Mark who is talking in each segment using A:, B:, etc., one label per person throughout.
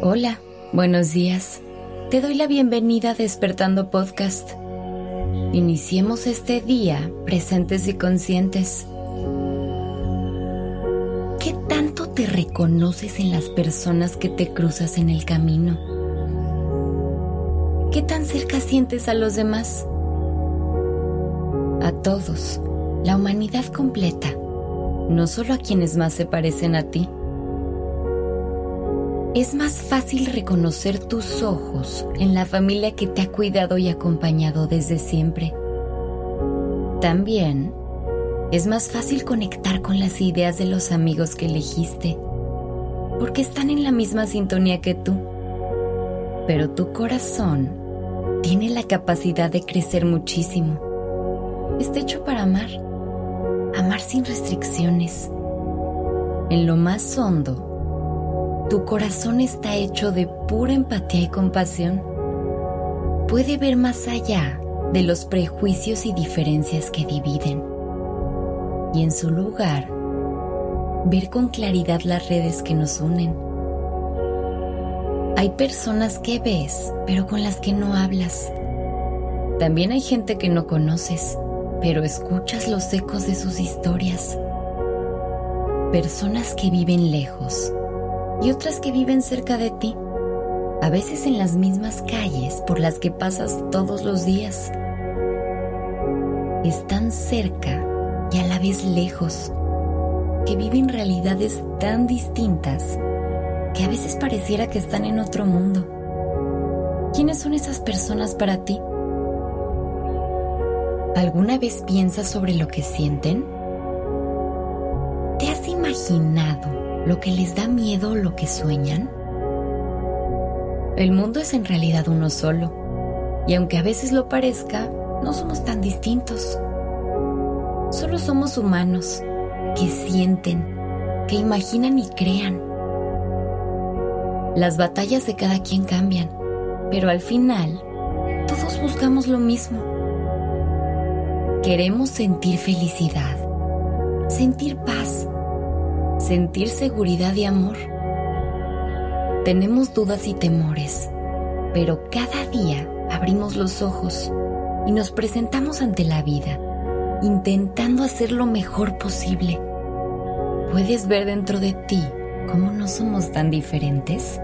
A: Hola, buenos días. Te doy la bienvenida a Despertando Podcast. Iniciemos este día presentes y conscientes. ¿Qué tanto te reconoces en las personas que te cruzas en el camino? ¿Qué tan cerca sientes a los demás? A todos, la humanidad completa, no solo a quienes más se parecen a ti es más fácil reconocer tus ojos en la familia que te ha cuidado y acompañado desde siempre. También es más fácil conectar con las ideas de los amigos que elegiste, porque están en la misma sintonía que tú. Pero tu corazón tiene la capacidad de crecer muchísimo. Está hecho para amar, amar sin restricciones. En lo más hondo, tu corazón está hecho de pura empatía y compasión. Puede ver más allá de los prejuicios y diferencias que dividen. Y en su lugar, ver con claridad las redes que nos unen. Hay personas que ves, pero con las que no hablas. También hay gente que no conoces, pero escuchas los ecos de sus historias. Personas que viven lejos y otras que viven cerca de ti, a veces en las mismas calles por las que pasas todos los días. Están cerca y a la vez lejos, que viven realidades tan distintas que a veces pareciera que están en otro mundo. ¿Quiénes son esas personas para ti? ¿Alguna vez piensas sobre lo que sienten? ¿Te has imaginado lo que les da miedo lo que sueñan? El mundo es en realidad uno solo, y aunque a veces lo parezca, no somos tan distintos. Solo somos humanos que sienten, que imaginan y crean. Las batallas de cada quien cambian, pero al final todos buscamos lo mismo. Queremos sentir felicidad, sentir paz sentir seguridad y amor. Tenemos dudas y temores, pero cada día abrimos los ojos y nos presentamos ante la vida, intentando hacer lo mejor posible. ¿Puedes ver dentro de ti cómo no somos tan diferentes?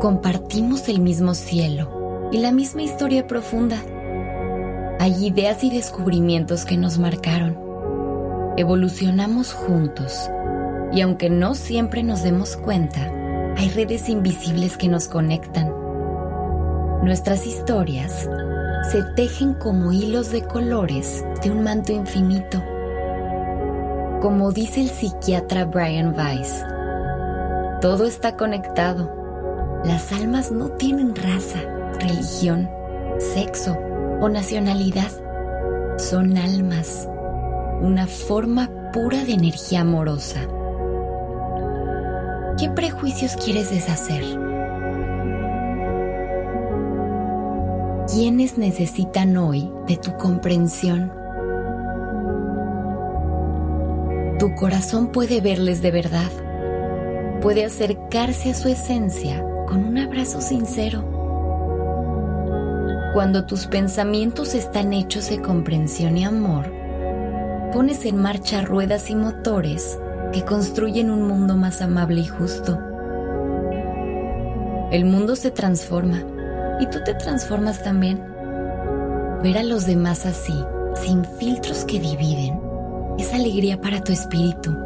A: Compartimos el mismo cielo y la misma historia profunda. Hay ideas y descubrimientos que nos marcaron evolucionamos juntos y aunque no siempre nos demos cuenta, hay redes invisibles que nos conectan. Nuestras historias se tejen como hilos de colores de un manto infinito. Como dice el psiquiatra Brian Weiss, todo está conectado. Las almas no tienen raza, religión, sexo o nacionalidad. Son almas una forma pura de energía amorosa. ¿Qué prejuicios quieres deshacer? ¿Quiénes necesitan hoy de tu comprensión? Tu corazón puede verles de verdad, puede acercarse a su esencia con un abrazo sincero. Cuando tus pensamientos están hechos de comprensión y amor, pones en marcha ruedas y motores que construyen un mundo más amable y justo. El mundo se transforma y tú te transformas también. Ver a los demás así, sin filtros que dividen, es alegría para tu espíritu.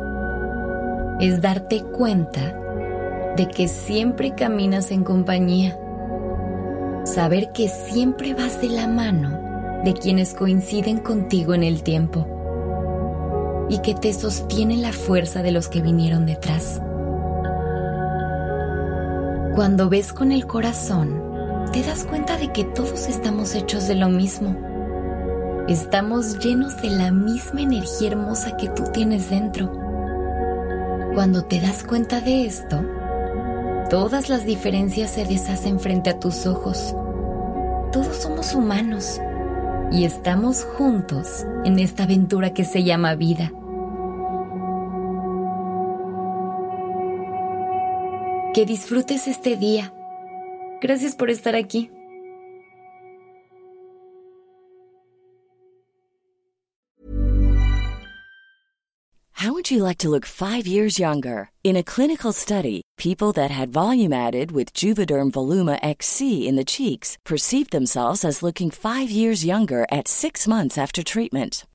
A: Es darte cuenta de que siempre caminas en compañía. Saber que siempre vas de la mano de quienes coinciden contigo en el tiempo y que te sostiene la fuerza de los que vinieron detrás. Cuando ves con el corazón, te das cuenta de que todos estamos hechos de lo mismo. Estamos llenos de la misma energía hermosa que tú tienes dentro. Cuando te das cuenta de esto, todas las diferencias se deshacen frente a tus ojos. Todos somos humanos y estamos juntos en esta aventura que se llama vida. Que disfrutes este día. Gracias por estar aquí.
B: How would you like to look five years younger? In a clinical study, people that had volume added with Juvederm Voluma XC in the cheeks perceived themselves as looking five years younger at six months after treatment.